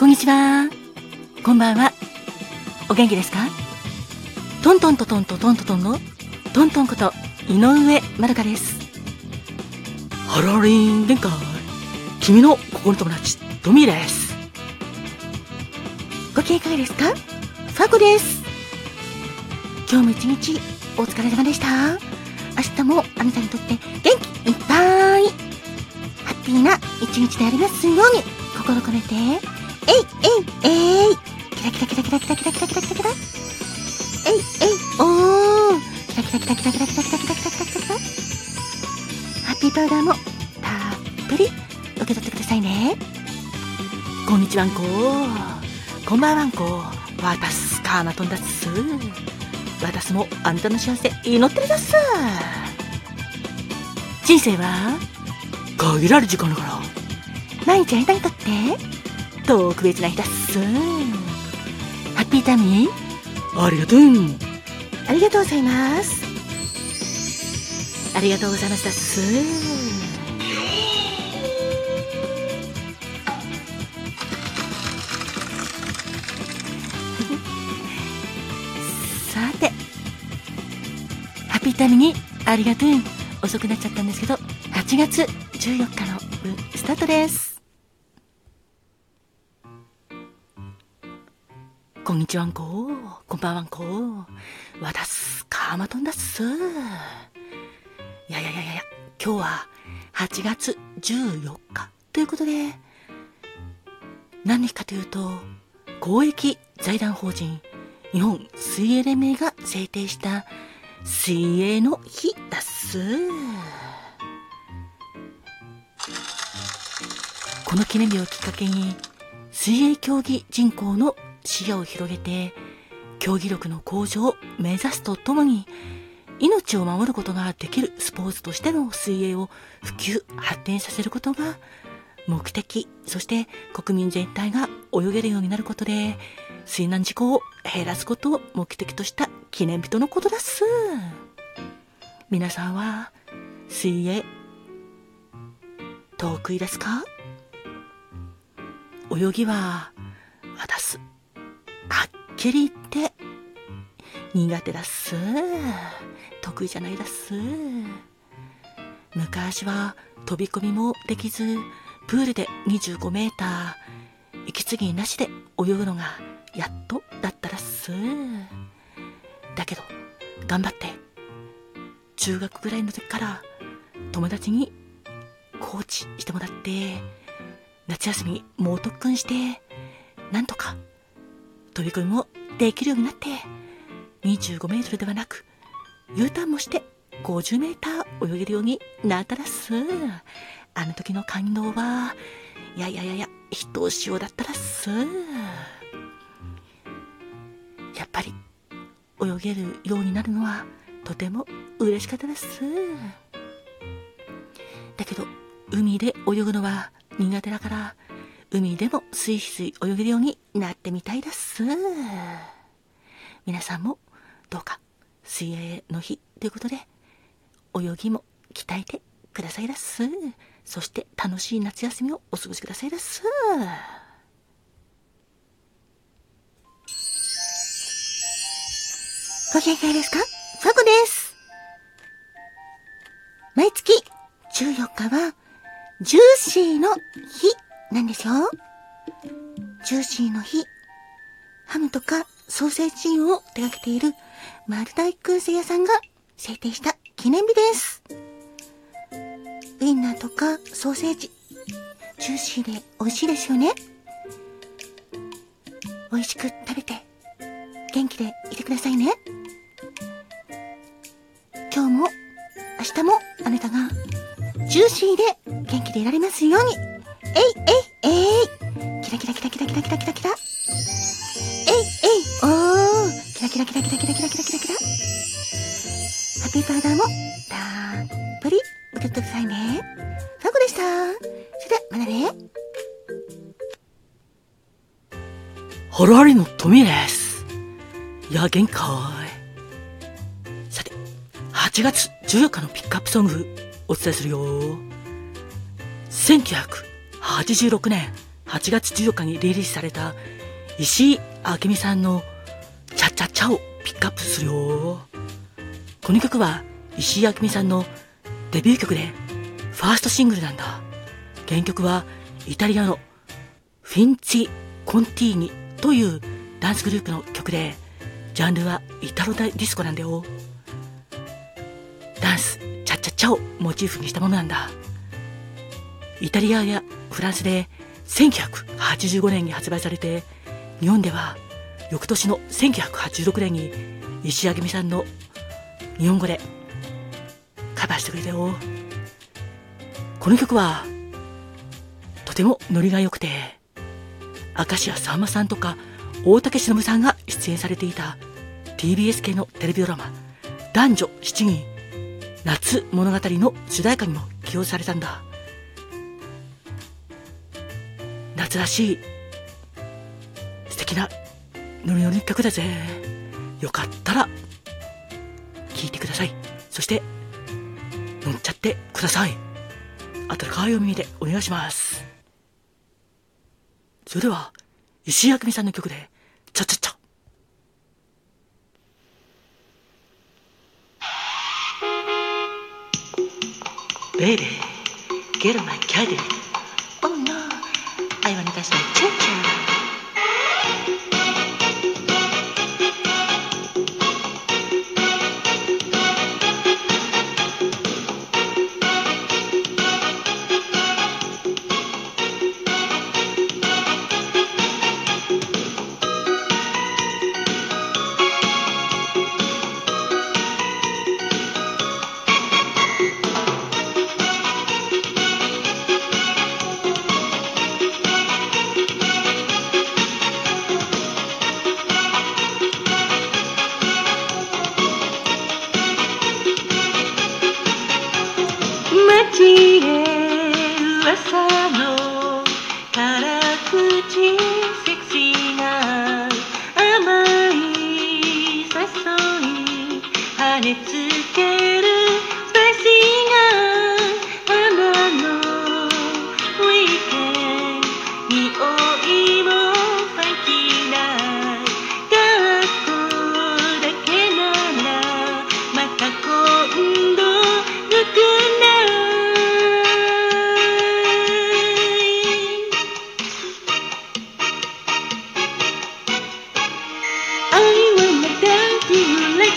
こんにちは。こんばんは。お元気ですか？トントントントントントントンのトントンこと井上まるかです。ハローリン限界。君の心の友達、トミーです。ご機嫌いかがですか？ファコです。今日も一日お疲れ様でした。明日もあなたにとって元気いっぱい。ハッピーな一日でありますように心込めて、えいえいえい。キラキラキラキラキラキラキラキラキラキラ。えいえい。おー。キラキラキラキラキラキラキラキラキラキラキラキラハッピーパウダーもたっぷり受け取ってくださいねこんにちはんここんばんはんこわたすカーマトンだっす私もあんたの幸せ祈ってるだっす人生は限られる時間だから毎日あなたにとって特別な日だっす。ハッピータミーありがとう。ありがとうございます。ありがとうございましたっす。さてハッピータミーにありがとう。遅くなっちゃったんですけど8月14日の分スタートですこんにちはんここんばんはんこわたすかまとんだっす。いやいやいやいや。今日は8月14日ということで何日かというと公益財団法人日本水泳連盟が制定した水泳の日だっす。この記念日をきっかけに水泳競技人口の視野を広げて競技力の向上を目指すとともに命を守ることができるスポーツとしての水泳を普及発展させることが目的そして国民全体が泳げるようになることで水難事故を減らすことを目的とした記念日とのことだっす。皆さんは水泳得意ですか？泳ぎは私きり言って。苦手だっす。得意じゃないだっす。昔は飛び込みもできずプールで25メーター息継ぎなしで泳ぐのがやっとだったらっす。だけど頑張って中学ぐらいの時から友達にコーチしてもらって夏休み猛特訓してなんとか飛び込みもできるようになって25メートルではなく U ターンもして50メーター泳げるようになったらっす。あの時の感動はいやいやいやいやひとしおだったらっす。やっぱり泳げるようになるのはとても嬉しかったです。だけど海で泳ぐのは苦手だから海でもスイスイ泳げるようになってみたいです。皆さんもどうか水泳の日ということで泳ぎも鍛えてくださいだす。そして楽しい夏休みをお過ごしくださいだす。ご機嫌いですか？ファコです。毎月14日はジューシーの日。なんですよ。ジューシーの日。ハムとかソーセージを手掛けているマルタイ燻製屋さんが制定した記念日です。ウインナーとかソーセージ、ジューシーで美味しいですよね。美味しく食べて元気でいてくださいね。今日も明日もあなたがジューシーで元気でいられますように。えいえいえいキラキラキラキラキラキラキラキラ。えいえいおーキラキラキラキラキラキラキラキラキラ。ハッピーパウダーもたっぷり受け取ってくださいね。ファコでした。それではまたね。ハロハリのトミーです。いや、限界。さて、8月14日のピックアップソングお伝えするよ。86年8月14日にリリースされた石井明美さんのチャチャチャをピックアップするよ。この曲は石井明美さんのデビュー曲でファーストシングルなんだ。原曲はイタリアのフィンチ・コンティーニというダンスグループの曲で、ジャンルはイタロディスコなんだよ。ダンス、チャチャチャをモチーフにしたものなんだ。イタリアやフランスで1985年に発売されて、日本では翌年の1986年に石明美さんの日本語でカバーしてくれたよ。この曲はとてもノリが良くて、明石家さんまさんとか大竹しのぶさんが出演されていた TBS 系のテレビドラマ男女7人夏物語の主題歌にも起用されたんだ。夏らしい素敵なノリノリ曲だぜ。よかったら聴いてください。そして乗っちゃってください。あとで可愛いお耳でお願いします。それでは、石井あくみさんの曲で、ちゃちゃちゃ。Baby, get my caddy. Oh no, 会話に対してチュンチュン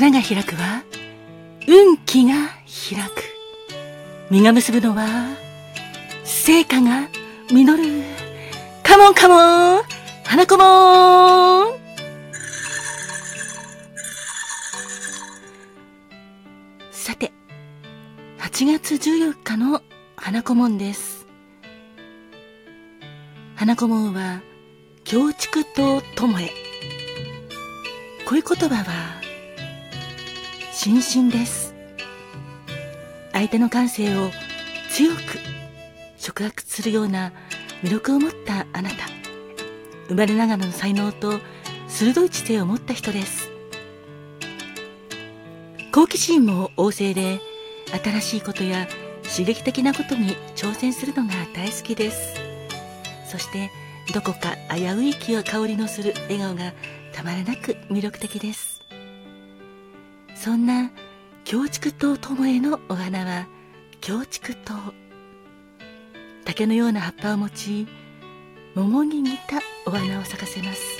花が開くは運気が開く。実が結ぶのは成果が実る。カモンカモン花子もん!さて8月14日の花子門です。花子門は京畜と友へ。こういう言葉は心身です。相手の感性を強く触発するような魅力を持ったあなた。生まれながらの才能と鋭い知性を持った人です。好奇心も旺盛で新しいことや刺激的なことに挑戦するのが大好きです。そしてどこか危うい気や香りのする笑顔がたまらなく魅力的です。そんな京畜島友へのお花は京畜島。竹のような葉っぱを持ち桃に似たお花を咲かせます。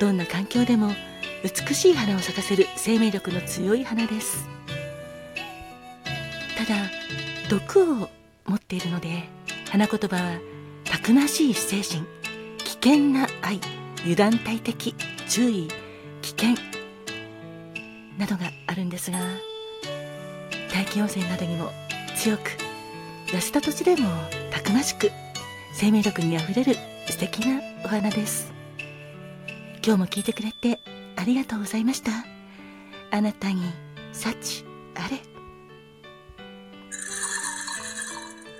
どんな環境でも美しい花を咲かせる生命力の強い花です。ただ毒を持っているので花言葉はたくましい精神危険な愛油断大敵注意危険などがあるんですが大気汚染などにも強く痩せた土地でもたくましく生命力にあふれる素敵なお花です。今日も聞いてくれてありがとうございました。あなたに幸あれ。